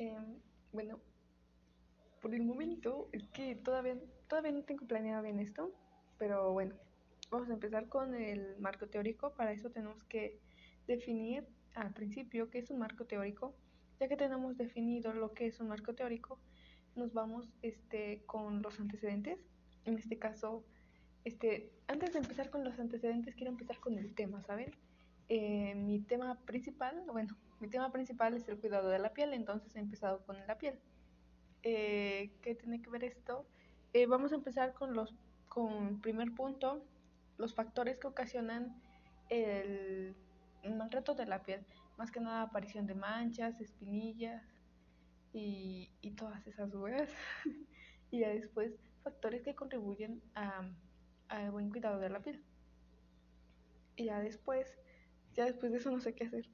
Em, bueno, por el momento es que todavía, todavía no tengo planeado bien esto, pero bueno, vamos a empezar con el marco teórico. Para eso tenemos que definir al principio qué es un marco teórico. Ya que tenemos definido lo que es un marco teórico, nos vamos este, con los antecedentes. En este caso, este, antes de empezar con los antecedentes, quiero empezar con el tema, ¿saben? Eh, mi tema principal, bueno, mi tema principal es el cuidado de la piel, entonces he empezado con la piel. Eh, ¿Qué tiene que ver esto? Eh, vamos a empezar con los, con primer punto, los factores que ocasionan el, maltrato de la piel, más que nada aparición de manchas, espinillas y, y todas esas huevas. y ya después factores que contribuyen a, al buen cuidado de la piel. Y ya después, ya después de eso no sé qué hacer.